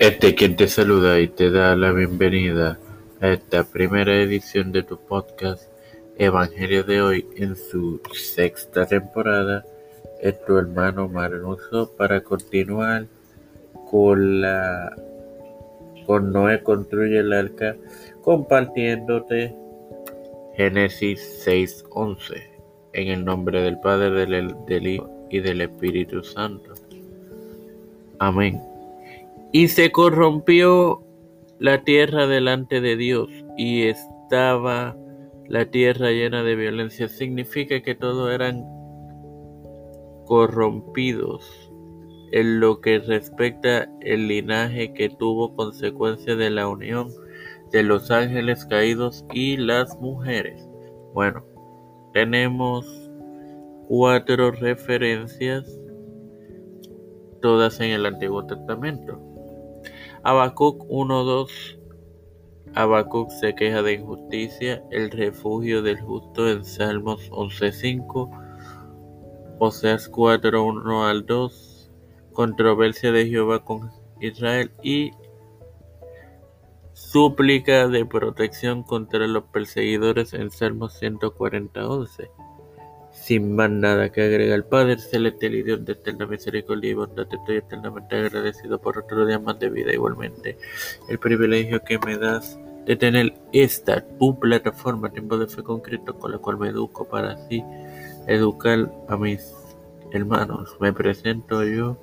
Este quien te saluda y te da la bienvenida a esta primera edición de tu podcast Evangelio de hoy en su sexta temporada. Es tu hermano Marnuso para continuar con la con Noé construye el arca compartiéndote Génesis 6:11 en el nombre del Padre, del, del Hijo y del Espíritu Santo. Amén. Y se corrompió la tierra delante de Dios y estaba la tierra llena de violencia. Significa que todos eran corrompidos en lo que respecta el linaje que tuvo consecuencia de la unión de los ángeles caídos y las mujeres. Bueno, tenemos cuatro referencias, todas en el Antiguo Testamento. Habacuc 1.2 Habacuc se queja de injusticia, el refugio del justo en Salmos 11.5, Oseas 4.1 al 2, controversia de Jehová con Israel y súplica de protección contra los perseguidores en Salmos 140.11. Sin más nada que agregar, Padre Celestial y Dios de eterna misericordia y bondad, estoy eternamente agradecido por otro día más de vida. Igualmente, el privilegio que me das de tener esta, tu plataforma, Tiempo de Fe con Cristo, con la cual me educo para así educar a mis hermanos. Me presento yo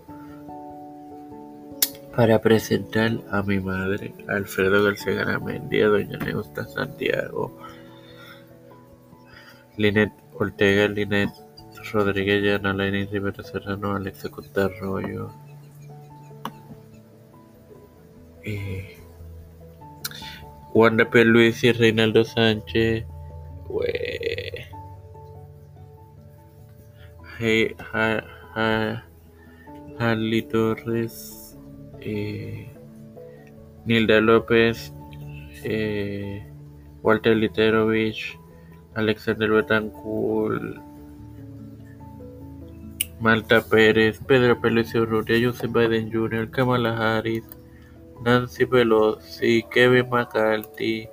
para presentar a mi madre, Alfredo García Garamendi, a doña Neusta Santiago, Linet Ortega, Linet Rodríguez Llana, Lenin Rivera Serrano, Alexa Costa Arroyo, eh, Juan de Luis y Reinaldo Sánchez, we, hey, ha, Harley Torres, eh, Nilda López, eh, Walter Literovich, Alexander Betancourt, Malta Pérez, Pedro Pelucio Urrutia, Joseph Biden Jr., Kamala Harris, Nancy Pelosi, Kevin McCarthy,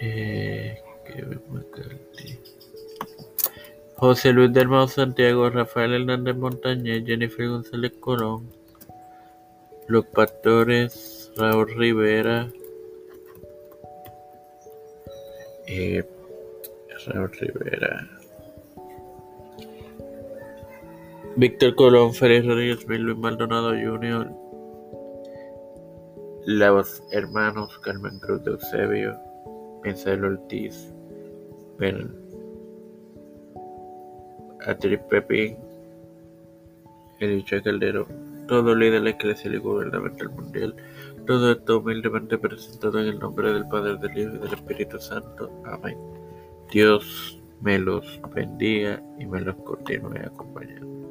eh, Kevin McCarthy, José Luis del Mao Santiago, Rafael Hernández Montañez, Jennifer González Colón, Los Pastores, Raúl Rivera, eh, Rivera, Víctor Colón, Félix Rodríguez, Luis Maldonado Jr., los hermanos Carmen Cruz de Eusebio, Pincel Ortiz, Ben, Atriz Pepín, Elicha Caldero, todo líder eclesial y gubernamental mundial, todo esto humildemente presentado en el nombre del Padre, del Hijo y del Espíritu Santo. Amén. Dios me los bendiga y me los continúe acompañando.